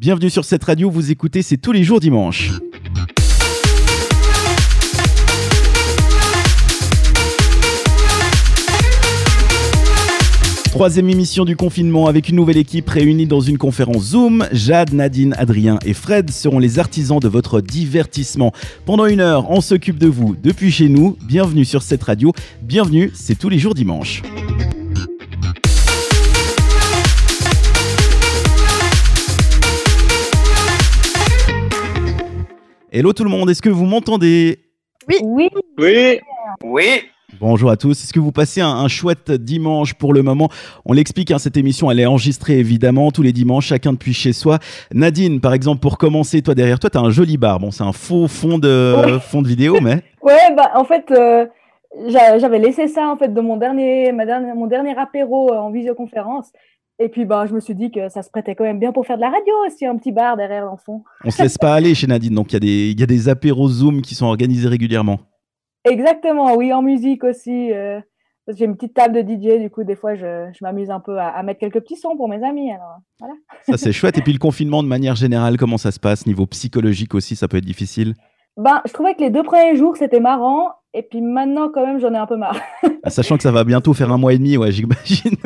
Bienvenue sur cette radio, vous écoutez, c'est tous les jours dimanche. Troisième émission du confinement avec une nouvelle équipe réunie dans une conférence Zoom. Jade, Nadine, Adrien et Fred seront les artisans de votre divertissement. Pendant une heure, on s'occupe de vous depuis chez nous. Bienvenue sur cette radio. Bienvenue, c'est tous les jours dimanche. Hello tout le monde, est-ce que vous m'entendez? Oui. Oui. Oui. Oui. Bonjour à tous. Est-ce que vous passez un, chouette dimanche pour le moment? On l'explique, hein, cette émission, elle est enregistrée évidemment tous les dimanches, chacun depuis chez soi. Nadine, par exemple, pour commencer, toi derrière toi, tu as un joli bar. Bon, c'est un faux fond de, fond de vidéo, mais. Ouais, bah en fait, euh, j'avais laissé ça en fait de mon dernier, ma dernière, mon dernier apéro euh, en visioconférence. Et puis, bah, je me suis dit que ça se prêtait quand même bien pour faire de la radio aussi, un petit bar derrière l'enfant. On se laisse pas aller chez Nadine, donc il y, y, a des apéros Zoom qui sont organisés régulièrement. Exactement, oui, en musique aussi. Euh, j'ai une petite table de DJ, du coup, des fois, je, je m'amuse un peu à, mettre quelques petits sons pour mes amis. Alors, voilà. Ça, c'est chouette. Et puis, le confinement, de manière générale, comment ça se passe? Niveau psychologique aussi, ça peut être difficile? Ben, Je trouvais que les deux premiers jours, c'était marrant. Et puis maintenant, quand même, j'en ai un peu marre. Ah, sachant que ça va bientôt faire un mois et demi, ouais, j'imagine.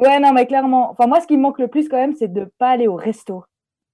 Ouais, non, mais clairement. Enfin, moi, ce qui me manque le plus, quand même, c'est de ne pas aller au resto.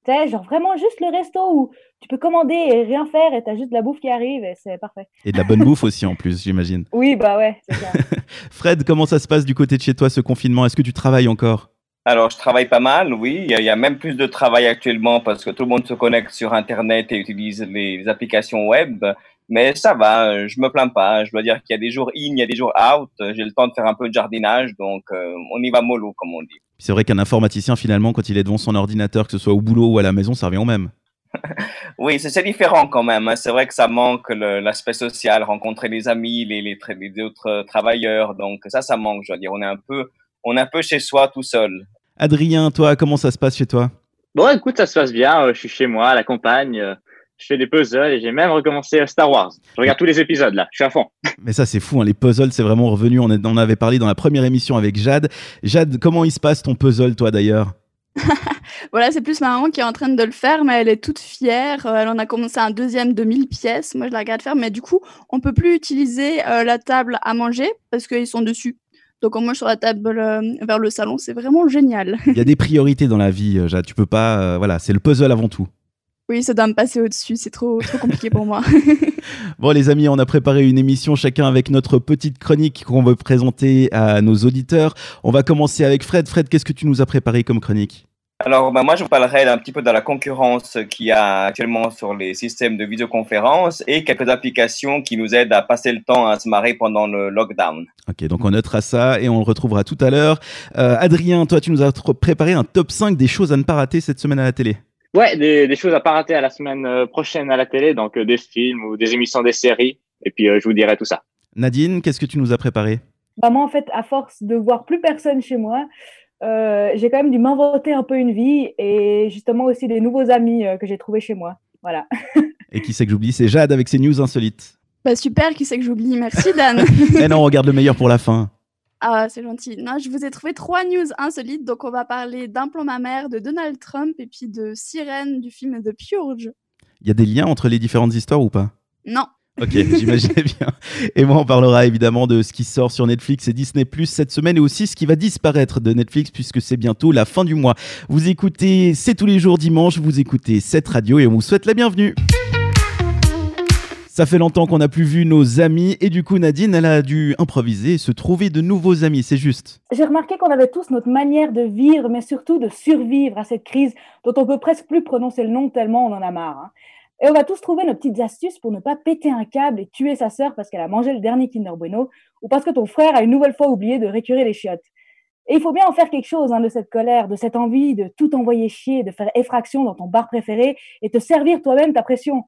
Tu sais, genre vraiment juste le resto où tu peux commander et rien faire et tu as juste de la bouffe qui arrive et c'est parfait. Et de la bonne bouffe aussi, en plus, j'imagine. Oui, bah ouais, c'est ça. Fred, comment ça se passe du côté de chez toi, ce confinement? Est-ce que tu travailles encore? Alors, je travaille pas mal, oui. Il y, a, même plus de travail actuellement parce que tout le monde se connecte sur Internet et utilise les applications web. Mais ça va, euh, je me plains pas. Je dois dire qu'il y a des jours in, il y a des jours out. J'ai le temps de faire un peu de jardinage, donc euh, on y va mollo, comme on dit. C'est vrai qu'un informaticien, finalement, quand il est devant son ordinateur, que ce soit au boulot ou à la maison, ça revient au même. oui, c'est différent quand même. Hein. C'est vrai que ça manque l'aspect social, rencontrer les amis, les, les, les, autres travailleurs. Donc ça, ça manque, je dois dire. On est un peu, on est un peu chez soi tout seul. Adrien, toi, comment ça se passe chez toi? Bon, écoute, ça se passe bien. Je suis chez moi, à la campagne je fais des puzzles et j'ai même recommencé euh, Star Wars. Je regarde tous les épisodes là, je suis à fond. Mais ça c'est fou, hein. les puzzles c'est vraiment revenu, on, en avait parlé dans la première émission avec Jade. Jade, comment il se passe ton puzzle toi d'ailleurs? Voilà, c'est plus ma maman qui est en train de le faire, mais elle est toute fière. Euh, elle en a commencé un deuxième de 1000 pièces. Moi, je la regarde faire, mais du coup, on peut plus utiliser euh, la table à manger parce qu'ils sont dessus. Donc, on mange sur la table vers le salon. C'est vraiment génial. Il y a des priorités dans la vie, Jade. Tu peux pas. voilà, c'est le puzzle avant tout. Oui, ça doit me passer au-dessus, c'est trop, trop compliqué pour moi. bon les amis, on a préparé une émission chacun avec notre petite chronique qu'on veut présenter à nos auditeurs. On va commencer avec Fred. Fred, qu'est-ce que tu nous as préparé comme chronique? Alors, bah, moi, je vous parlerai un petit peu de la concurrence qu'il y a actuellement sur les systèmes de visioconférence et quelques applications qui nous aident à passer le temps à se marrer pendant le lockdown. Ok, donc on notera ça et on le retrouvera tout à l'heure. Euh, Adrien, toi, tu nous as préparé un top 5 des choses à ne pas rater cette semaine à la télé. Ouais, des, des, choses à pas rater à la semaine euh, prochaine à la télé, donc euh, des films ou des émissions des séries. Et puis, euh, je vous dirai tout ça. Nadine, qu'est-ce que tu nous as préparé? Bah Moi, en fait, à force de voir plus personne chez moi, euh, j'ai quand même dû m'inventer un peu une vie et justement aussi des nouveaux amis que j'ai trouvés chez moi. Voilà. et qui c'est que j'oublie? C'est Jade avec ses news insolites. Bah super, qui c'est que j'oublie? Merci Dan. Mais non, on regarde le meilleur pour la fin. Ah, c'est gentil. Non, je vous ai trouvé trois news insolites. Donc, on va parler d'un plan mammaire de Donald Trump et puis de Sirène du film The Purge. Il y a des liens entre les différentes histoires ou pas? Non. Ok, j'imaginais bien. Et moi, on parlera évidemment de ce qui sort sur Netflix et Disney Plus cette semaine et aussi ce qui va disparaître de Netflix puisque c'est bientôt la fin du mois. Vous écoutez C'est tous les jours dimanche, vous écoutez cette radio et on vous souhaite la bienvenue. Ça fait longtemps qu'on n'a plus vu nos amis et du coup Nadine, elle a dû improviser se trouver de nouveaux amis, c'est juste. J'ai remarqué qu'on avait tous notre manière de vivre, mais surtout de survivre à cette crise dont on peut presque plus prononcer le nom tellement on en a marre. Hein. Et on va tous trouver nos petites astuces pour ne pas péter un câble et tuer sa sœur parce qu'elle a mangé le dernier Kinder Bueno ou parce que ton frère a une nouvelle fois oublié de récurer les chiottes. Et il faut bien en faire quelque chose hein, de cette colère, de cette envie de tout envoyer chier, de faire effraction dans ton bar préféré et te servir toi-même ta pression.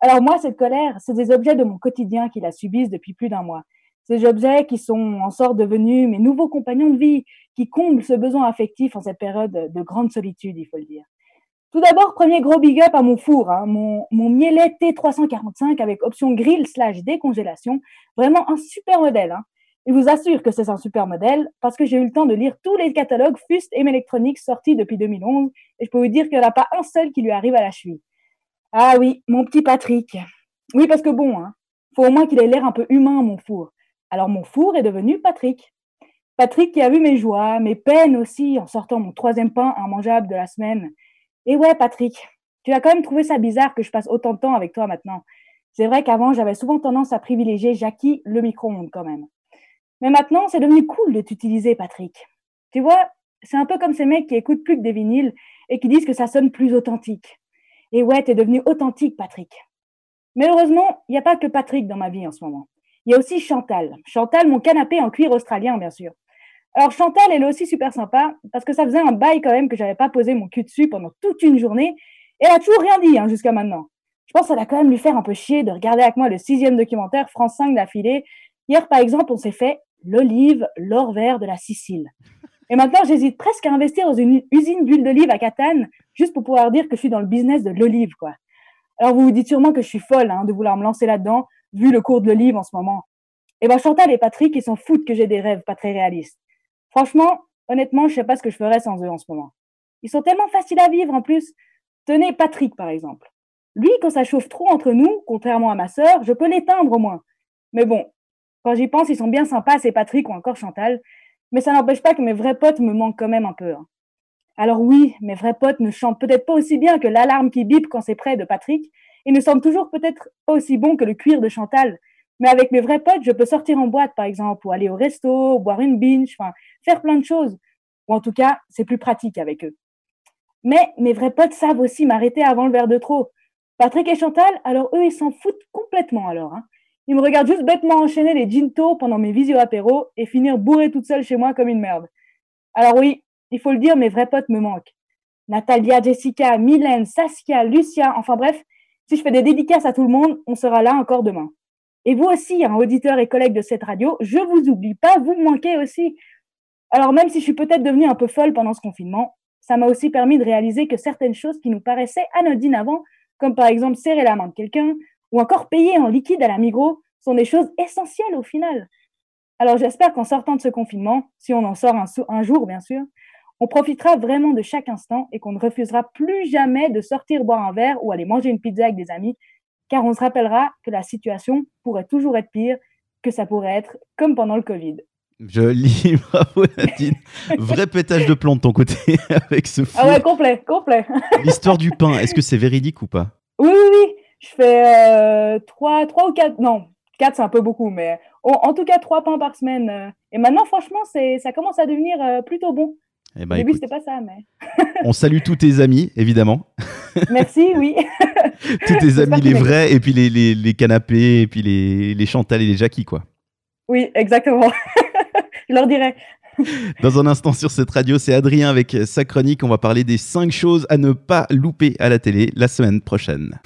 Alors moi, cette colère, c'est des objets de mon quotidien qui la subissent depuis plus d'un mois. Ces objets qui sont en sorte devenus mes nouveaux compagnons de vie, qui comblent ce besoin affectif en cette période de grande solitude, il faut le dire. Tout d'abord, premier gros big up à mon four, hein, mon, mon Mielet T345 avec option grill slash décongélation. Vraiment un super modèle. Hein. Il vous assure que c'est un super modèle parce que j'ai eu le temps de lire tous les catalogues Fust et Electronics sortis depuis 2011 et je peux vous dire qu'il n'y en a pas un seul qui lui arrive à la cheville. Ah oui, mon petit Patrick. Oui, parce que bon, hein, faut au moins qu'il ait l'air un peu humain, mon four. Alors mon four est devenu Patrick. Patrick qui a vu mes joies, mes peines aussi en sortant mon troisième pain immangeable de la semaine. Et ouais, Patrick, tu as quand même trouvé ça bizarre que je passe autant de temps avec toi maintenant. C'est vrai qu'avant, j'avais souvent tendance à privilégier Jackie le micro-ondes quand même. Mais maintenant, c'est devenu cool de t'utiliser, Patrick. Tu vois, c'est un peu comme ces mecs qui écoutent plus que des vinyles et qui disent que ça sonne plus authentique. Et ouais, t'es devenu authentique, Patrick. Mais heureusement, il n'y a pas que Patrick dans ma vie en ce moment. Il y a aussi Chantal. Chantal, mon canapé en cuir australien, bien sûr. Alors Chantal, elle est aussi super sympa parce que ça faisait un bail quand même que j'avais pas posé mon cul dessus pendant toute une journée. Et elle a toujours rien dit hein, jusqu'à maintenant. Je pense que ça va quand même lui faire un peu chier de regarder avec moi le sixième documentaire France 5 d'affilée. Hier, par exemple, on s'est fait l'olive, l'or vert de la Sicile. Et maintenant, j'hésite presque à investir dans une usine d'huile d'olive à Catane, juste pour pouvoir dire que je suis dans le business de l'olive, quoi. Alors, vous vous dites sûrement que je suis folle hein, de vouloir me lancer là-dedans, vu le cours de l'olive en ce moment. Eh ben, Chantal et Patrick, ils s'en foutent que j'ai des rêves pas très réalistes. Franchement, honnêtement, je sais pas ce que je ferais sans eux en ce moment. Ils sont tellement faciles à vivre en plus. Tenez Patrick, par exemple. Lui, quand ça chauffe trop entre nous, contrairement à ma sœur, je peux l'éteindre au moins. Mais bon, quand j'y pense, ils sont bien sympas, c'est Patrick ou encore Chantal. Mais ça n'empêche pas que mes vrais potes me manquent quand même un peu. Hein. Alors oui, mes vrais potes ne chantent peut-être pas aussi bien que l'alarme qui bip quand c'est près de Patrick, et ne sentent toujours peut-être pas aussi bon que le cuir de Chantal. Mais avec mes vrais potes, je peux sortir en boîte, par exemple, ou aller au resto, boire une binge, enfin, faire plein de choses. Ou en tout cas, c'est plus pratique avec eux. Mais mes vrais potes savent aussi m'arrêter avant le verre de trop. Patrick et Chantal, alors eux, ils s'en foutent complètement alors. Hein. Ils me regardent juste bêtement enchaîner les ginto pendant mes visio apéros et finir bourré toute seule chez moi comme une merde. Alors oui, il faut le dire, mes vrais potes me manquent. Natalia, Jessica, Mylène, Saskia, Lucia, enfin bref, si je fais des dédicaces à tout le monde, on sera là encore demain. Et vous aussi, un auditeur et collègue de cette radio, je vous oublie pas, vous me manquez aussi. Alors même si je suis peut-être devenue un peu folle pendant ce confinement, ça m'a aussi permis de réaliser que certaines choses qui nous paraissaient anodines avant, comme par exemple serrer la main de quelqu'un, ou encore payer en liquide à la Migros sont des choses essentielles au final. Alors j'espère qu'en sortant de ce confinement, si on en sort un, un jour bien sûr, on profitera vraiment de chaque instant et qu'on ne refusera plus jamais de sortir boire un verre ou aller manger une pizza avec des amis, car on se rappellera que la situation pourrait toujours être pire, que ça pourrait être comme pendant le Covid. Je lis, bravo Nadine. Vrai pétage de plomb de ton côté avec ce fou. Ah ouais, complet, complet. L'histoire du pain, est-ce que c'est véridique ou pas? Oui, oui, oui je fais 3, euh, 3 ou 4, non, 4 c'est un peu beaucoup, mais en, tout cas 3 pains par semaine. Euh. Et maintenant, franchement, ça commence à devenir euh, plutôt bon. Eh ben, Au début, c'était pas ça, mais. on salue tous tes amis, évidemment. Merci, oui. tous tes amis, les vrais, et puis les, les, les, canapés, et puis les, les Chantal et les Jackie, quoi. Oui, exactement. Je leur dirai. Dans un instant sur cette radio, c'est Adrien avec sa chronique. On va parler des 5 choses à ne pas louper à la télé la semaine prochaine.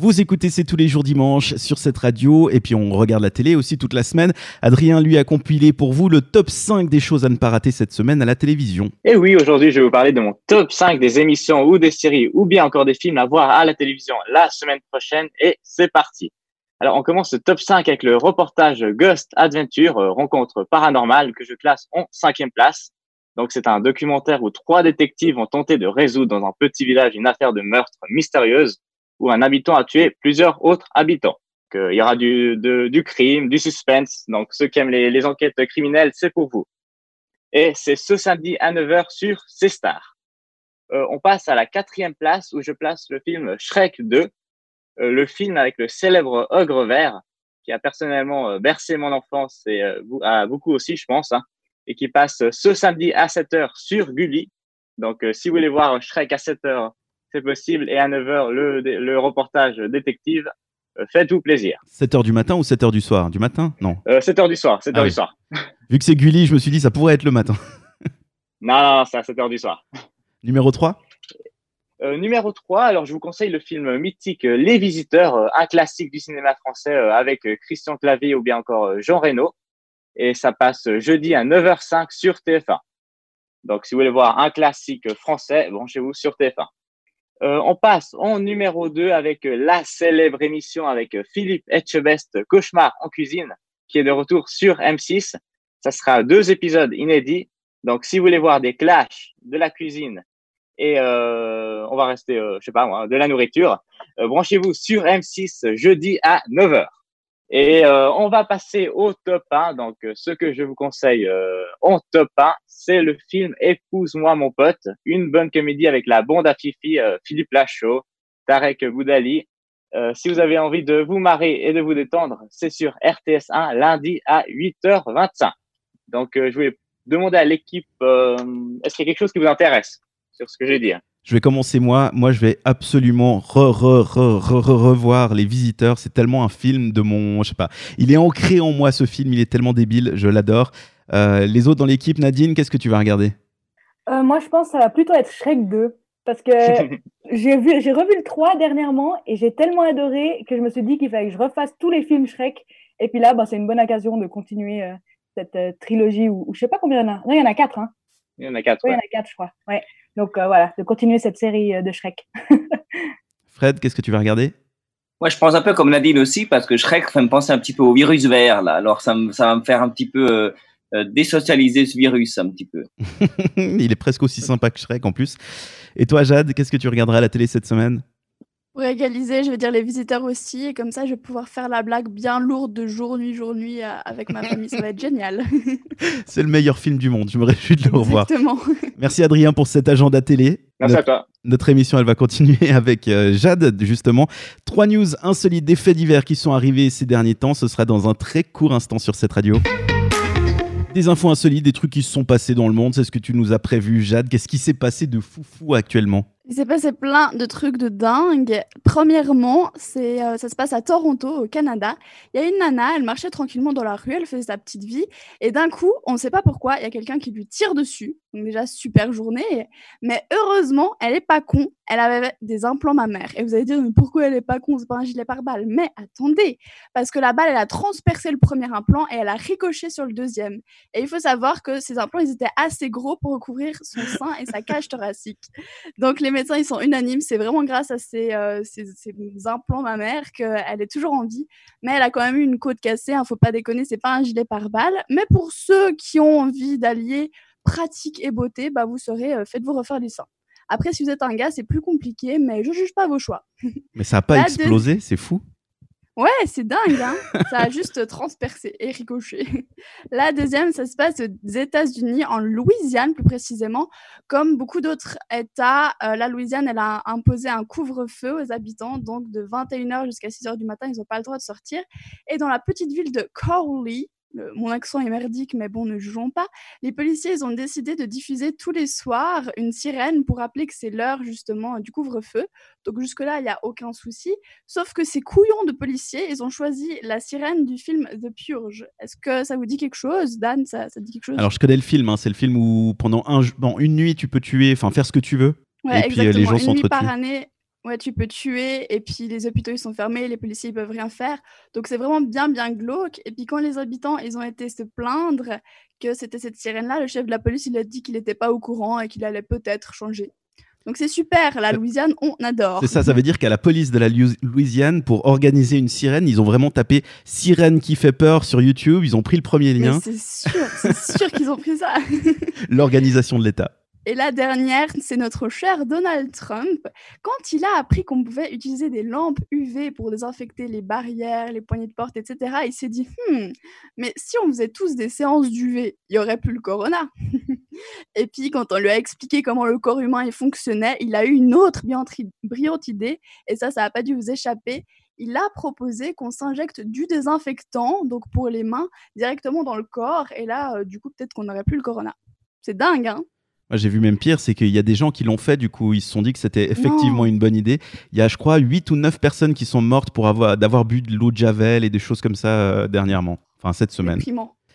Vous écoutez C'est tous les jours dimanche sur cette radio et puis on regarde la télé aussi toute la semaine. Adrien lui a compilé pour vous le top 5 des choses à ne pas rater cette semaine à la télévision. Et oui, aujourd'hui je vais vous parler de mon top 5 des émissions ou des séries ou bien encore des films à voir à la télévision la semaine prochaine et c'est parti. Alors on commence ce top 5 avec le reportage Ghost Adventure, euh, rencontre paranormale que je classe en cinquième place. Donc c'est un documentaire où trois détectives ont tenté de résoudre dans un petit village une affaire de meurtre mystérieuse où un habitant a tué plusieurs autres habitants. il y aura du, du crime, du suspense. Donc, ceux qui aiment les, enquêtes criminelles, c'est pour vous. Et c'est ce samedi à 9h sur C-Star. Euh, on passe à la quatrième place où je place le film Shrek 2, euh, le film avec le célèbre ogre vert qui a personnellement euh, bercé mon enfance et à beaucoup aussi, je pense, hein, et qui passe ce samedi à 7h sur Gulli. Donc, si vous voulez voir Shrek à 7h c'est possible. Et à 9h, le, le reportage détective. Euh, faites-vous plaisir. 7h du matin ou 7h du soir? Du matin? Non. 7h euh, du soir. 7h ah du soir. Vu que c'est Gulli, je me suis dit ça pourrait être le matin. non, non, c'est à 7h du soir. Numéro 3 euh, numéro 3, alors je vous conseille le film mythique Les Visiteurs, un classique du cinéma français avec Christian Clavier ou bien encore Jean Reno. Et ça passe jeudi à 9h05 sur TF1. Donc si vous voulez voir un classique français, branchez-vous sur TF1. Euh, on passe en numéro 2 avec euh, la célèbre émission avec euh, Philippe Etchebest, Cauchemar en cuisine. qui est de retour sur M6. Ça sera deux épisodes inédits. Donc, si vous voulez voir des clashs de la cuisine et euh, on va rester, euh, je sais pas moi, de la nourriture, branchez-vous sur M6 jeudi à 9h. Et euh, on va passer au top 1. Donc, euh, ce que je vous conseille euh, en top 1, c'est le film Épouse-moi mon pote, une bonne comédie avec la bande à Fifi, Philippe Lachaud, Tarek Boudali. si vous avez envie de vous marrer et de vous détendre, c'est sur RTS 1 lundi à 8h25. Donc, je voulais demander à l'équipe, est-ce qu'il y a quelque chose qui vous intéresse sur ce que j'ai dit hein? Je vais commencer moi. Moi, je vais absolument re, re, re, revoir Les Visiteurs. C'est tellement un film de mon, je sais pas. Il est ancré en moi ce film. Il est tellement débile. Je l'adore. Euh, les autres dans l'équipe, Nadine, qu'est-ce que tu vas regarder? Euh, Moi, je pense que ça va plutôt être Shrek 2 parce que j'ai vu, j'ai revu le 3 dernièrement et j'ai tellement adoré que je me suis dit qu'il fallait que je refasse tous les films Shrek. Et puis là, bah, c'est une bonne occasion de continuer euh, cette trilogie ou, je sais pas combien il y en a. Non, il y en a quatre. Hein. Il y en a quatre. Oui, il y en a quatre, je crois. Ouais. Donc euh, voilà, de continuer cette série euh, de Shrek. Fred, qu'est-ce que tu vas regarder? Moi, je pense un peu comme Nadine aussi, parce que Shrek fait me penser un petit peu au virus vert, là. Alors, ça, ça va me faire un petit peu euh, désocialiser ce virus, un petit peu. Il est presque aussi sympa que Shrek, en plus. Et toi, Jade, qu'est-ce que tu regarderas à la télé cette semaine? Pour égaliser, je vais dire les visiteurs aussi, et comme ça, je vais pouvoir faire la blague bien lourde de jour, nuit, jour, nuit avec ma famille. Ça va être génial. C'est le meilleur film du monde. Je me réjouis de le revoir. Exactement. Merci Adrien pour cet agenda télé. Merci à toi. Notre émission, elle va continuer avec euh, Jade, justement. Trois news insolites des faits divers qui sont arrivés ces derniers temps. Ce sera dans un très court instant sur cette radio. Des infos insolites, des trucs qui se sont passés dans le monde. C'est ce que tu nous as prévu, Jade. Qu'est-ce qui s'est passé de foufou actuellement? Il s'est passé plein de trucs de dingue. Premièrement, euh, ça se passe à Toronto, au Canada. Il y a une nana, elle marchait tranquillement dans la rue, elle faisait sa petite vie. Et d'un coup, on ne sait pas pourquoi, il y a quelqu'un qui lui tire dessus. Donc déjà, super journée. Mais heureusement, elle est pas con. Elle avait des implants mammaires. Et vous allez dire, mais pourquoi elle est pas con C'est pas un gilet pare-balles? Mais attendez, parce que la balle, elle a transpercé le premier implant et elle a ricoché sur le deuxième. Et il faut savoir que ces implants, ils étaient assez gros pour recouvrir son sein et sa cage thoracique. Donc les médecins, ils sont unanimes. C'est vraiment grâce à ces, euh, ces, implants mammaires qu'elle est toujours en vie. Mais elle a quand même eu une côte cassée. Hein, faut pas déconner, c'est pas un gilet pare-balles. Mais pour ceux qui ont envie d'allier pratique et beauté, bah vous serez, euh, faites-vous refaire du sein. Après, si vous êtes un gars, c'est plus compliqué, mais je juge pas vos choix. Mais ça a pas explosé, c'est fou. Ouais, c'est dingue, hein ça a juste transpercé et ricoché. La deuxième, ça se passe aux États-Unis, en Louisiane plus précisément. Comme beaucoup d'autres États, euh, la Louisiane, elle a imposé un couvre-feu aux habitants, donc de 21h jusqu'à 6h du matin, ils n'ont pas le droit de sortir. Et dans la petite ville de Crowley, mon accent est merdique, mais bon, ne jugeons pas. Les policiers, ils ont décidé de diffuser tous les soirs une sirène pour rappeler que c'est l'heure justement du couvre-feu. Donc jusque-là, il n'y a aucun souci. Sauf que ces couillons de policiers, ils ont choisi la sirène du film The Purge. Est-ce que ça vous dit quelque chose, Dan? Ça, ça dit quelque chose? Alors je connais le film. Hein. C'est le film où pendant un, une nuit, tu peux tuer, enfin faire ce que tu veux. et puis euh, les gens s'entretuent. par année, Ouais, tu peux tuer, et puis les hôpitaux ils sont fermés, les policiers ils peuvent rien faire. Donc c'est vraiment bien bien glauque. Et puis quand les habitants ils ont été se plaindre que c'était cette sirène-là, le chef de la police il a dit qu'il n'était pas au courant et qu'il allait peut-être changer. Donc c'est super, la Louisiane, on adore. C'est ça, ça veut dire qu'à la police de la Louisiane, pour organiser une sirène, ils ont vraiment tapé sirène qui fait peur sur YouTube, ils ont pris le premier lien. C'est sûr, c'est sûr qu'ils ont pris ça. L'organisation de l'État. Et la dernière, c'est notre cher Donald Trump. Quand il a appris qu'on pouvait utiliser des lampes UV pour désinfecter les barrières, les poignées de porte, etc., il s'est dit hmm, mais si on faisait tous des séances d'UV, il n'y aurait plus le corona. et puis, quand on lui a expliqué comment le corps humain fonctionnait, il a eu une autre brillante idée, et ça, ça n'a pas dû vous échapper il a proposé qu'on s'injecte du désinfectant, donc pour les mains, directement dans le corps. Et là, euh, du coup, peut-être qu'on n'aurait plus le corona. C'est dingue, hein? J'ai vu même pire, c'est qu'il y a des gens qui l'ont fait, du coup, ils se sont dit que c'était effectivement une bonne idée. Il y a, je crois, 8 ou 9 personnes qui sont mortes pour avoir d'avoir bu de l'eau de Javel et des choses comme ça euh, dernièrement, enfin cette semaine.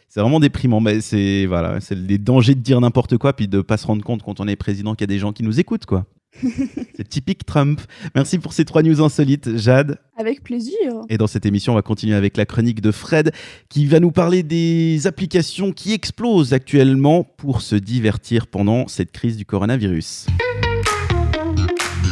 C'est vraiment déprimant, mais c'est voilà, c'est les dangers de dire n'importe quoi puis de pas se rendre compte quand on est président qu'il y a des gens qui nous écoutent quoi. C'est typique Trump. Merci pour ces trois news insolites, Jade. Avec plaisir. Et dans cette émission, on va continuer avec la chronique de Fred qui va nous parler des applications qui explosent actuellement pour se divertir pendant cette crise du coronavirus.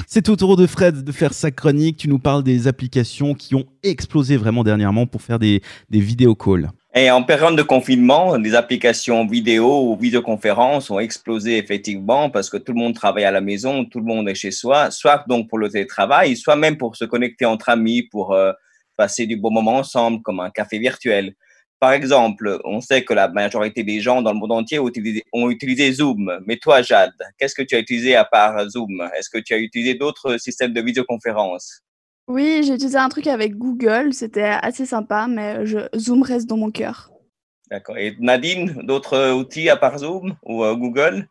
C'est au tour de Fred de faire sa chronique. Tu nous parles des applications qui ont explosé vraiment dernièrement pour faire des, des vidéo calls. Et en période de confinement, les applications vidéo ou vidéoconférences ont explosé effectivement parce que tout le monde travaille à la maison, tout le monde est chez soi, soit donc pour le télétravail, soit même pour se connecter entre amis, pour euh, passer du bon moment ensemble, comme un café virtuel. Par exemple, on sait que la majorité des gens dans le monde entier ont utilisé, ont utilisé Zoom. Mais toi, Jade, qu'est-ce que tu as utilisé à part Zoom? Est-ce que tu as utilisé d'autres systèmes de vidéoconférence Oui, j'ai utilisé un truc avec Google, c'était assez sympa, mais je, Zoom reste dans mon cœur. D'accord. Et Nadine, d'autres outils à part Zoom ou euh, Google?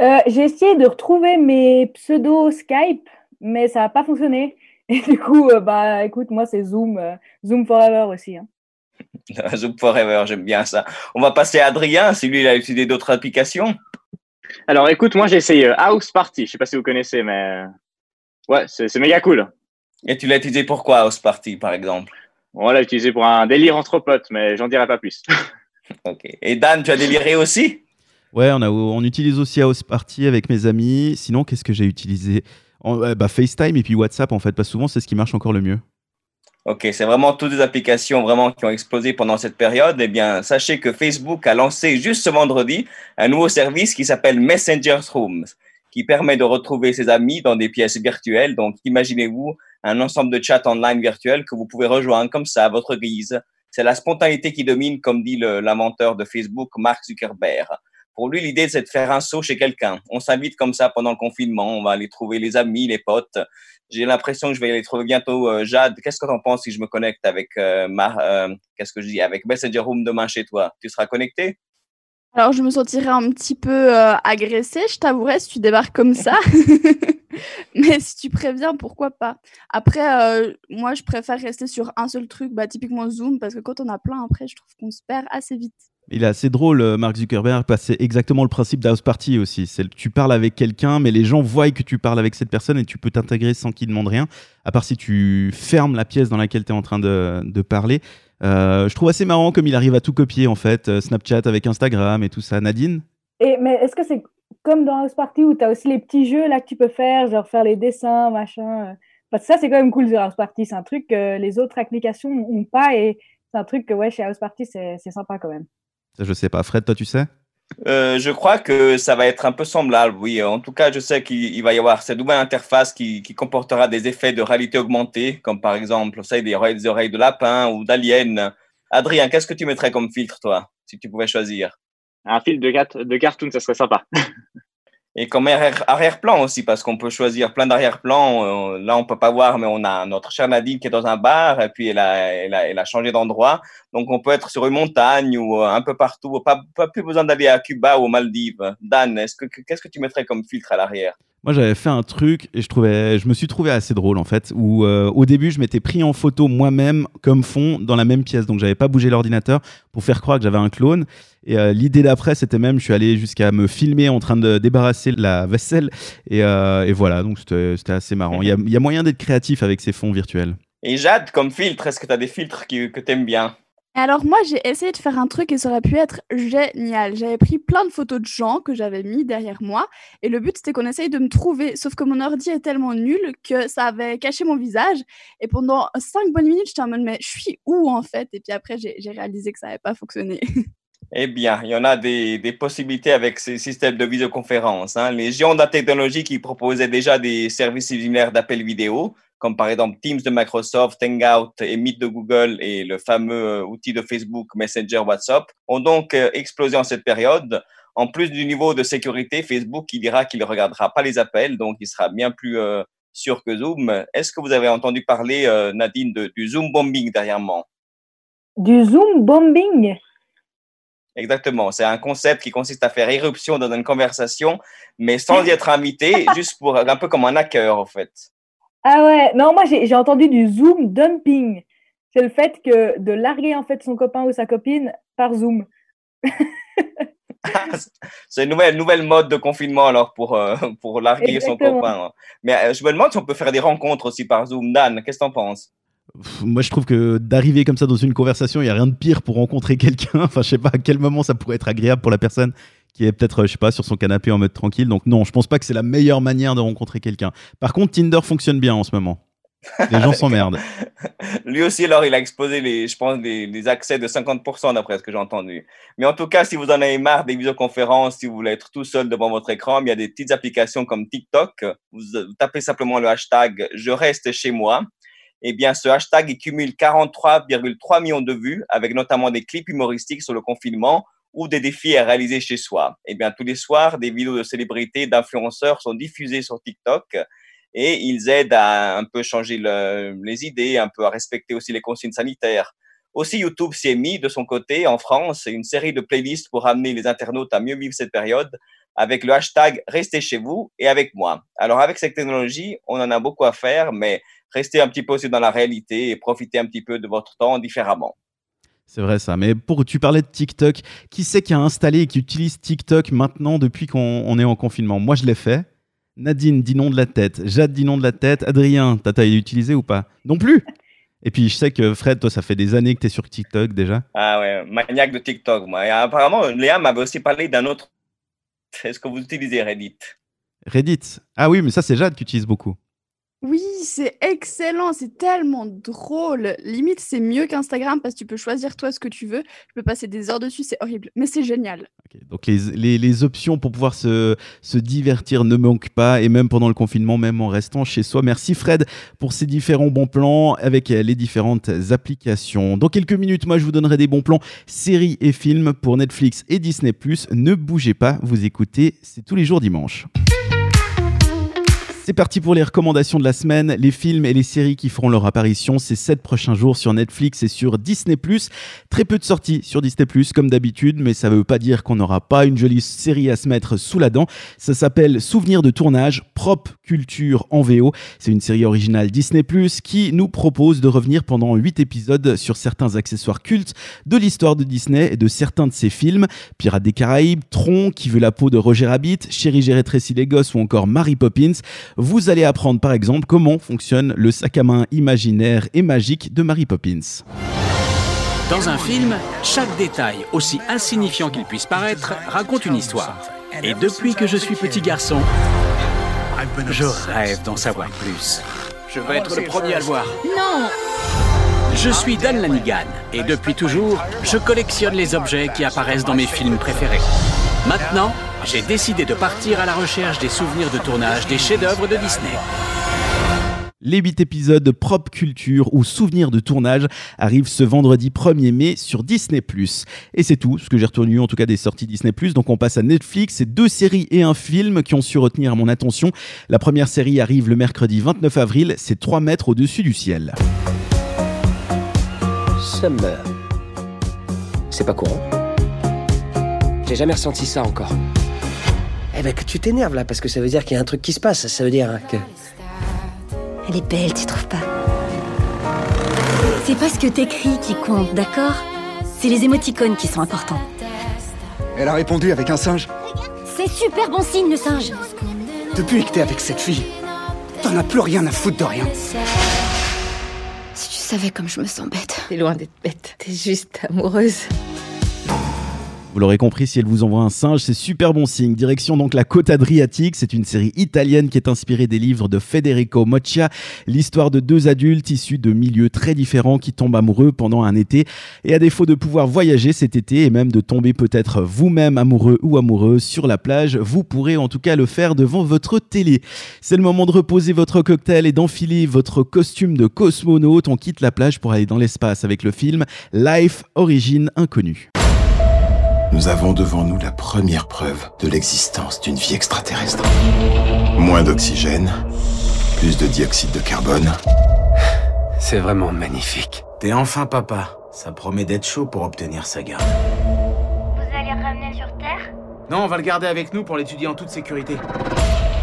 Euh, j'ai essayé de retrouver mes pseudo Skype, mais ça n'a pas fonctionné. Et du coup, euh, bah écoute, moi c'est Zoom, euh, Zoom Forever aussi. hein. Zoom Forever, j'aime bien ça. On va passer à Adrien, si lui, il a utilisé d'autres applications. Alors écoute, moi j'ai essayé House Party. Je sais pas si vous connaissez, mais ouais, c'est c'est méga cool. Et tu l'as utilisé pourquoi, House Party, par exemple? On l'a utilisé pour un délire entre potes, mais j'en dirai pas plus. Ok. Et Dan, tu as déliré aussi? Ouais, on, a, on utilise aussi House Party avec mes amis. Sinon, qu'est-ce que j'ai utilisé? En- bah, FaceTime et puis WhatsApp, en fait. Pas souvent, c'est ce qui marche encore le mieux. Ok, c'est vraiment toutes des applications vraiment qui ont explosé pendant cette période. Eh bien, sachez que Facebook a lancé juste ce vendredi un nouveau service qui s'appelle Messenger Rooms, qui permet de retrouver ses amis dans des pièces virtuelles. Donc, imaginez-vous un ensemble de chats online virtuels que vous pouvez rejoindre comme ça à votre guise. C'est la spontanéité qui domine, comme dit l'inventeur de Facebook, Mark Zuckerberg. Pour lui, l'idée, c'est de faire un saut chez quelqu'un. On s'invite comme ça pendant le confinement. On va aller trouver les amis, les potes. J'ai l'impression que je vais aller trouver bientôt. Euh, Jade, qu'est-ce que tu en penses si je me connecte avec euh, Mar- euh, qu'est-ce que je dis, avec Messenger Room demain chez toi? Tu seras connecté? Alors, je me sentirais un petit peu euh, agressée, je t'avouerais, si tu débarques comme ça. Mais si tu préviens, pourquoi pas? Après, euh, moi, je préfère rester sur un seul truc, bah, typiquement Zoom, parce que quand on a plein, après, je trouve qu'on se perd assez vite. Il est assez drôle, euh, Mark Zuckerberg, parce que c'est exactement le principe d'House Party aussi. C'est tu parles avec quelqu'un, mais les gens voient que tu parles avec cette personne et tu peux t'intégrer sans qu'ils demandent rien, à part si tu fermes la pièce dans laquelle tu es en train de, de parler. Euh, je trouve assez marrant comme il arrive à tout copier, en fait. Snapchat avec Instagram et tout ça. Nadine? Et, mais est-ce que c'est comme dans House Party où tu as aussi les petits jeux là que tu peux faire, genre faire les dessins, machin euh, Parce que ça, c'est quand même cool sur House Party. C'est un truc que les autres applications n'ont pas et c'est un truc que, ouais, chez House Party, c'est sympa quand même. Ça, je sais pas. Fred, toi, tu sais? Euh, je crois que ça va être un peu semblable, oui. En tout cas, je sais qu'il il va y avoir cette nouvelle interface qui, qui comportera des effets de réalité augmentée, comme par exemple, savez, des oreilles, des oreilles de lapin ou d'alien. Adrien, qu'est-ce que tu mettrais comme filtre, toi, si tu pouvais choisir? Un film de, de cartoon, ça serait sympa. Et comme arrière- arrière-plan aussi, parce qu'on peut choisir plein d'arrière-plans. Euh, Là, on peut pas voir, mais on a notre chère Nadine qui est dans un bar, et puis elle a, changé d'endroit. Donc, on peut être sur une montagne ou euh, un peu partout. Pas, pas plus besoin d'aller à Cuba ou aux Maldives. Dan, est-ce que, qu'est-ce que tu mettrais comme filtre à l'arrière? Moi, j'avais fait un truc et je, trouvais, je me suis trouvé assez drôle en fait. Où euh, au début, je m'étais pris en photo moi-même comme fond dans la même pièce. Donc, j'avais pas bougé l'ordinateur pour faire croire que j'avais un clone. Et euh, l'idée d'après, c'était même, je suis allé jusqu'à me filmer en train de débarrasser la vaisselle. Et, euh, voilà, donc c'était assez marrant. Il y a, moyen d'être créatif avec ces fonds virtuels. Et Jade, comme filtre, est-ce que tu as des filtres que tu aimes bien? Alors moi, j'ai essayé de faire un truc et ça aurait pu être génial. J'avais pris plein de photos de gens que j'avais mis derrière moi et le but c'était qu'on essaye de me trouver. Sauf que mon ordi est tellement nul que ça avait caché mon visage et pendant cinq bonnes minutes, j'étais en mode mais je suis où en fait? Et puis après, j'ai réalisé que ça n'avait pas fonctionné. Eh bien, il y en a des, des possibilités avec ces systèmes de visioconférence. Hein. Les géants de la technologie qui proposaient déjà des services similaires d'appel vidéo, comme par exemple Teams de Microsoft, Hangout et Meet de Google et le fameux euh, outil de Facebook Messenger WhatsApp, ont donc euh, explosé en cette période. En plus du niveau de sécurité, Facebook il dira qu'il ne regardera pas les appels, donc il sera bien plus euh, sûr que Zoom. Est-ce que vous avez entendu parler, euh, Nadine, de, du Zoom bombing dernièrement? Du Zoom bombing? Exactement. C'est un concept qui consiste à faire irruption dans une conversation, mais sans y être invité, juste pour un peu comme un hacker, en fait. Ah ouais, non, moi j'ai j'ai entendu du Zoom dumping. C'est le fait que de larguer en fait son copain ou sa copine par Zoom. C'est une nouvelle, nouvelle mode de confinement, alors, pour, euh, pour larguer son copain. Mais euh, je me demande si on peut faire des rencontres aussi par Zoom. Dan, qu'est-ce que t'en penses? Moi, je trouve que d'arriver comme ça dans une conversation, il n'y a rien de pire pour rencontrer quelqu'un. Enfin, je sais pas à quel moment ça pourrait être agréable pour la personne qui est peut-être, euh, je sais pas, sur son canapé en mode tranquille. Donc non, je pense pas que c'est la meilleure manière de rencontrer quelqu'un. Par contre, Tinder fonctionne bien en ce moment. Les gens s'emmerdent. Lui aussi, alors, il a exposé, les, je pense, les, accès de 50% d'après ce que j'ai entendu. Mais en tout cas, si vous en avez marre des visioconférences, si vous voulez être tout seul devant votre écran, il y a des petites applications comme TikTok. Vous, tapez simplement le hashtag « Je reste chez moi ». Eh bien, ce hashtag, il cumule 43,3 millions de vues, avec notamment des clips humoristiques sur le confinement ou des défis à réaliser chez soi. Eh bien, tous les soirs, des vidéos de célébrités, d'influenceurs sont diffusées sur TikTok et ils aident à un peu changer les idées, un peu à respecter aussi les consignes sanitaires. Aussi, YouTube s'est mis de son côté en France une série de playlists pour amener les internautes à mieux vivre cette période avec le hashtag Restez chez vous et avec moi. Alors avec cette technologie, on en a beaucoup à faire, mais restez un petit peu aussi dans la réalité et profitez un petit peu de votre temps différemment. C'est vrai ça. Mais pour tu parlais de TikTok, qui c'est qui a installé et qui utilise TikTok maintenant depuis qu'on est en confinement? Moi, je l'ai fait. Nadine dit non de la tête. Jade dit non de la tête. Adrien, t'as utilisé ou pas? Non plus Et puis je sais que Fred, toi, ça fait des années que tu es sur TikTok déjà. Ah ouais, maniaque de TikTok, moi. Et apparemment, Léa m'avait aussi parlé d'un autre. Est-ce que vous utilisez Reddit? Reddit Ah oui, mais ça, c'est Jade qui utilise beaucoup. Oui, c'est excellent, c'est tellement drôle. Limite, c'est mieux qu'Instagram parce que tu peux choisir toi ce que tu veux. Tu peux passer des heures dessus, c'est horrible, mais c'est génial. donc les, les, options pour pouvoir se, se divertir ne manquent pas, et même pendant le confinement, même en restant chez soi. Merci Fred pour ces différents bons plans avec les différentes applications. Dans quelques minutes, moi, je vous donnerai des bons plans séries et films pour Netflix et Disney ⁇ Ne bougez pas, vous écoutez, c'est tous les jours dimanche. C'est parti pour les recommandations de la semaine, les films et les séries qui feront leur apparition ces 7 prochains jours sur Netflix et sur Disney+. Très peu de sorties sur Disney+, comme d'habitude, mais ça ne veut pas dire qu'on n'aura pas une jolie série à se mettre sous la dent. Ça s'appelle Souvenirs de tournage, Prop Culture en VO. C'est une série originale Disney+, qui nous propose de revenir pendant 8 épisodes sur certains accessoires cultes de l'histoire de Disney et de certains de ses films. Pirates des Caraïbes, Tron, Qui veut la peau de Roger Rabbit, Chérie j'ai rétréci les gosses ou encore Mary Poppins. Vous allez apprendre par exemple comment fonctionne le sac à main imaginaire et magique de Mary Poppins. Dans un film, chaque détail, aussi insignifiant qu'il puisse paraître, raconte une histoire. Et depuis que je suis petit garçon, je rêve d'en savoir plus. Je veux être le premier à le voir. Non Je suis Dan Lanigan et depuis toujours, je collectionne les objets qui apparaissent dans mes films préférés. Maintenant, j'ai décidé de partir à la recherche des souvenirs de tournage des chefs-d'œuvre de Disney. Les 8 épisodes de Prop Culture ou Souvenirs de tournage arrivent ce vendredi 1er mai sur Disney+. Et c'est tout, ce que j'ai retenu en tout cas des sorties Disney+. Donc on passe à Netflix, c'est deux séries et un film qui ont su retenir mon attention. La première série arrive le mercredi 29 avril, c'est 3 mètres au-dessus du ciel. Summer. C'est pas courant. J'ai jamais ressenti ça encore. Eh ben que tu t'énerves là, parce que ça veut dire qu'il y a un truc qui se passe. Ça veut dire que. Elle est belle, tu trouves pas? C'est pas ce que t'écris qui compte, d'accord? C'est les émoticônes qui sont importants. Elle a répondu avec un singe. C'est super bon signe, le singe. Depuis que t'es avec cette fille, t'en as plus rien à foutre de rien. Si tu savais comme je me sens bête. T'es loin d'être bête, t'es juste amoureuse. Vous l'aurez compris, si elle vous envoie un singe, c'est super bon signe. Direction donc la côte adriatique. C'est une série italienne qui est inspirée des livres de Federico Moccia. L'histoire de deux adultes issus de milieux très différents qui tombent amoureux pendant un été. Et à défaut de pouvoir voyager cet été et même de tomber peut-être vous-même amoureux ou amoureuse sur la plage, vous pourrez en tout cas le faire devant votre télé. C'est le moment de reposer votre cocktail et d'enfiler votre costume de cosmonaute. On quitte la plage pour aller dans l'espace avec le film Life Origine Inconnue. Nous avons devant nous la première preuve de l'existence d'une vie extraterrestre. Moins d'oxygène, plus de dioxyde de carbone. C'est vraiment magnifique. T'es enfin papa. Ça promet d'être chaud pour obtenir sa garde. Vous allez le ramener sur Terre? Non, on va le garder avec nous pour l'étudier en toute sécurité.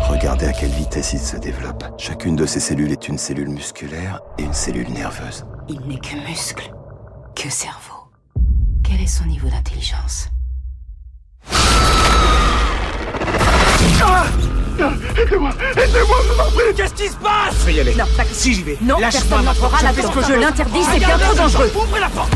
Regardez à quelle vitesse il se développe. Chacune de ces cellules est une cellule musculaire et une cellule nerveuse. Il n'est que muscle, que cerveau. Quel est son niveau d'intelligence? Aidez-moi Aidez-moi, je vous prie Qu'est-ce qui se passe? Je vais y aller. Non, pas Si j'y vais. Non, personne n'entrera là-dedans. Je l'interdis, c'est bien trop dangereux. Ouvrez la porte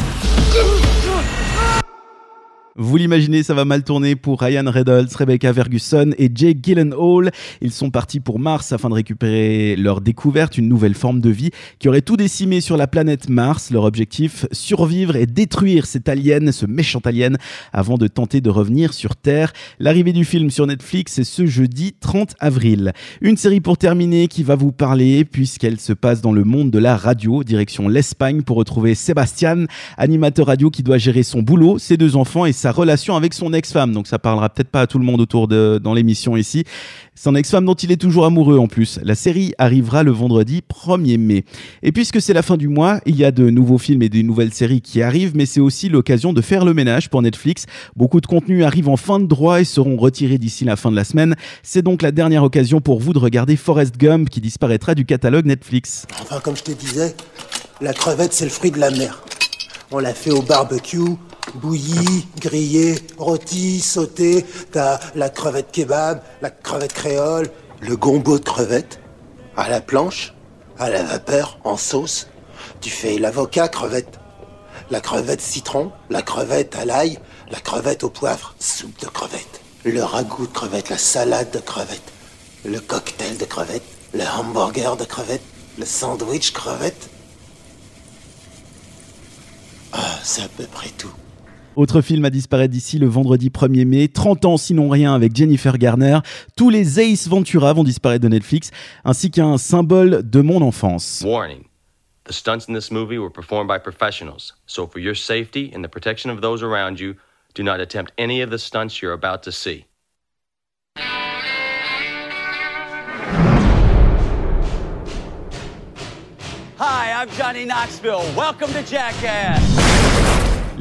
Vous l'imaginez, ça va mal tourner pour Ryan Reynolds, Rebecca Ferguson et Jake Gyllenhaal. Ils sont partis pour Mars afin de récupérer leur découverte, une nouvelle forme de vie qui aurait tout décimé sur la planète Mars. Leur objectif, survivre et détruire cet alien, ce méchant alien, avant de tenter de revenir sur Terre. L'arrivée du film sur Netflix est ce jeudi 30 avril. Une série pour terminer qui va vous parler puisqu'elle se passe dans le monde de la radio, direction l'Espagne pour retrouver Sébastien, animateur radio qui doit gérer son boulot, ses deux enfants et sa relation avec son ex-femme. Donc ça parlera peut-être pas à tout le monde autour de dans l'émission ici. Son ex-femme dont il est toujours amoureux en plus. La série arrivera le vendredi 1er mai. Et puisque c'est la fin du mois, il y a de nouveaux films et des nouvelles séries qui arrivent, mais c'est aussi l'occasion de faire le ménage pour Netflix. Beaucoup de contenus arrivent en fin de droit et seront retirés d'ici la fin de la semaine. C'est donc la dernière occasion pour vous de regarder Forrest Gump qui disparaîtra du catalogue Netflix. Enfin, comme je te disais, la crevette, c'est le fruit de la mer. On l'a fait au barbecue, bouilli, grillé, rôti, sauté. T'as la crevette kebab, la crevette créole, le gombo de crevette, à la planche, à la vapeur, en sauce. Tu fais l'avocat crevette, la crevette citron, la crevette à l'ail, la crevette au poivre, soupe de crevette, le ragoût de crevette, la salade de crevette, le cocktail de crevette, le hamburger de crevette, le sandwich crevette. Ah, c'est à peu près tout. Autre film à disparaître d'ici le vendredi 1er mai, 30 ans sinon rien avec Jennifer Garner. Tous les Ace Ventura vont disparaître de Netflix, ainsi qu'un symbole de mon enfance. Warning. The stunts in this movie were performed by professionals. So for your safety and the protection of those around you, do not attempt any of the stunts you're about to see. Hi, I'm Johnny Knoxville. Welcome to Jackass.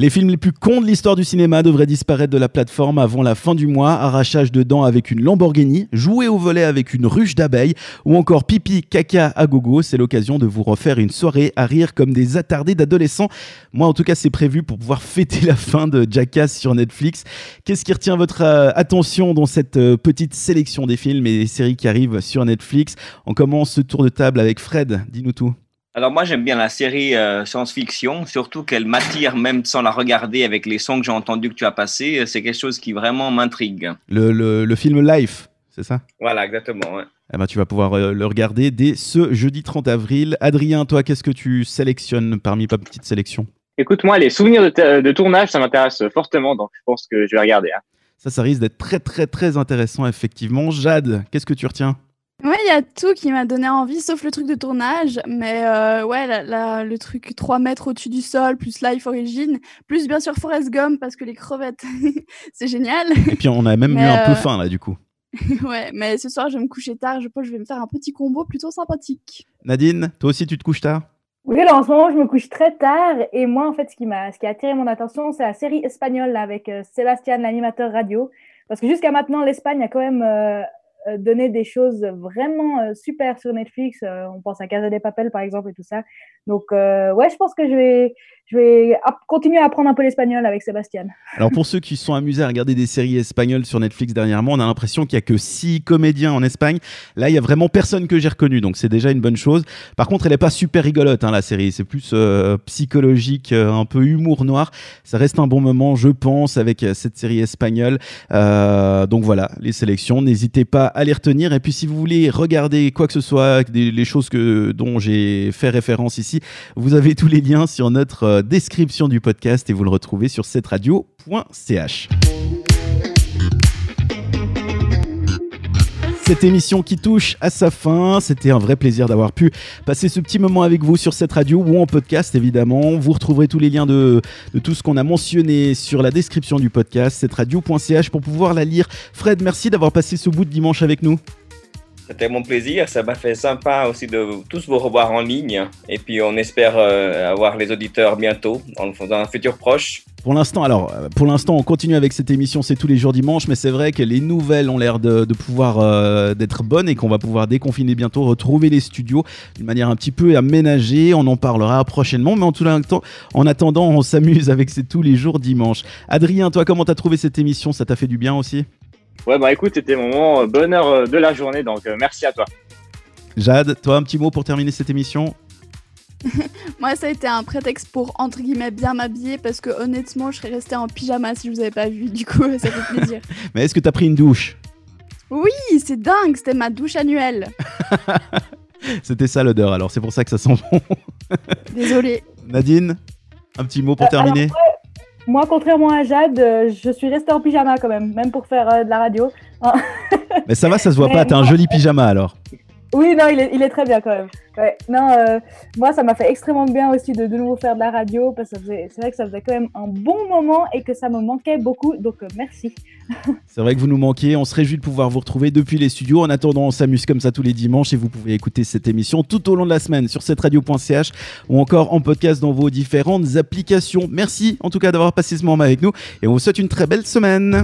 Les films les plus cons de l'histoire du cinéma devraient disparaître de la plateforme avant la fin du mois. Arrachage de dents avec une Lamborghini, jouer au volet avec une ruche d'abeilles ou encore pipi caca à gogo. C'est l'occasion de vous refaire une soirée à rire comme des attardés d'adolescents. Moi, en tout cas, c'est prévu pour pouvoir fêter la fin de Jackass sur Netflix. Qu'est-ce qui retient votre euh, attention dans cette euh, petite sélection des films et des séries qui arrivent sur Netflix? On commence ce tour de table avec Fred. Dis-nous tout. Alors moi j'aime bien la série euh, science-fiction, surtout qu'elle m'attire même sans la regarder avec les sons que j'ai entendus que tu as passés. C'est quelque chose qui vraiment m'intrigue. Le, le- le film Life, c'est ça? Voilà, exactement. ouais. eh ben, tu vas pouvoir euh, le regarder dès ce jeudi 30 avril. Adrien, toi, qu'est-ce que tu sélectionnes parmi ta petite sélection Écoute, moi, les souvenirs de tournage, ça m'intéresse fortement, donc je pense que je vais regarder. hein. Ça, ça risque d'être très, très, très intéressant, effectivement. Jade, qu'est-ce que tu retiens? Ouais, il y a tout qui m'a donné envie, sauf le truc de tournage. Mais euh, ouais, la- la- le truc 3 mètres au-dessus du sol, plus Life Origin, plus bien sûr Forrest Gump, parce que les crevettes, c'est génial. Et puis, on a même Mais, eu un peu euh, faim, là, du coup. ouais, mais ce soir, je vais me coucher tard. Je pense que je vais me faire un petit combo plutôt sympathique. Nadine, toi aussi, tu te couches tard? Oui, là, en ce moment, je me couche très tard. Et moi, en fait, ce qui m'a, ce qui a attiré mon attention, c'est la série espagnole là, avec euh, Sébastien, l'animateur radio. Parce que jusqu'à maintenant, l'Espagne a quand même euh, donné des choses vraiment euh, super sur Netflix. Euh, on pense à Casa de Papel, par exemple, et tout ça. Donc, ouais, je pense que je vais, je vais continuer à apprendre un peu l'espagnol avec Sébastien. Alors pour ceux qui se sont amusés à regarder des séries espagnoles sur Netflix dernièrement, on a l'impression qu'il y a que six comédiens en Espagne. Là, il y a vraiment personne que j'ai reconnu, donc c'est déjà une bonne chose. Par contre, elle est pas super rigolote hein, la série, c'est plus euh, psychologique, euh, un peu humour noir. Ça reste un bon moment, je pense, avec euh, cette série espagnole. Donc voilà, les sélections, n'hésitez pas à les retenir. Et puis si vous voulez regarder quoi que ce soit, des, les choses que dont j'ai fait référence ici, vous avez tous les liens sur notre description du podcast et vous le retrouvez sur cette radio.ch. Cette émission qui touche à sa fin, c'était un vrai plaisir d'avoir pu passer ce petit moment avec vous sur cette radio ou en podcast évidemment. Vous retrouverez tous les liens de, de tout ce qu'on a mentionné sur la description du podcast, cette radio.ch pour pouvoir la lire. Fred, merci d'avoir passé ce bout de dimanche avec nous. C'était mon plaisir, ça m'a fait sympa aussi de tous vous revoir en ligne. Et puis on espère euh, avoir les auditeurs bientôt, dans, un futur proche. Pour l'instant, alors, euh, pour l'instant, on continue avec cette émission, c'est tous les jours dimanche, mais c'est vrai que les nouvelles ont l'air de, de pouvoir euh, d'être bonnes et qu'on va pouvoir déconfiner bientôt, retrouver les studios d'une manière un petit peu aménagée. On en parlera prochainement, mais en tout temps, en attendant, on s'amuse avec c'est tous les jours dimanche. Adrien, toi, comment t'as trouvé cette émission? Ça t'a fait du bien aussi? Ouais, bah écoute, c'était mon moment euh, bonheur euh, de la journée, donc euh, merci à toi. Jade, toi, un petit mot pour terminer cette émission Moi, ça a été un prétexte pour, entre guillemets, bien m'habiller parce que honnêtement, je serais restée en pyjama si je vous avais pas vu. Du coup, ça fait plaisir. Mais est-ce que t'as pris une douche? Oui, c'est dingue, c'était ma douche annuelle. C'était ça l'odeur, alors c'est pour ça que ça sent bon. Désolée. Nadine, un petit mot pour Euh, terminer? alors, ouais, moi, contrairement à Jade, euh, je suis restée en pyjama quand même, même pour faire euh, de la radio. Hein. Mais ça va, ça se voit Mais pas, t'as un joli pyjama alors. Oui, non, il est, très bien quand même. Ouais. Non, euh, moi, ça m'a fait extrêmement bien aussi de de nouveau faire de la radio parce que c'est vrai que ça faisait quand même un bon moment et que ça me manquait beaucoup. Donc, euh, merci. C'est vrai que vous nous manquez, on se réjouit de pouvoir vous retrouver depuis les studios. En attendant, on s'amuse comme ça tous les dimanches et vous pouvez écouter cette émission tout au long de la semaine sur cette radio.ch ou encore en podcast dans vos différentes applications. Merci en tout cas d'avoir passé ce moment avec nous et on vous souhaite une très belle semaine.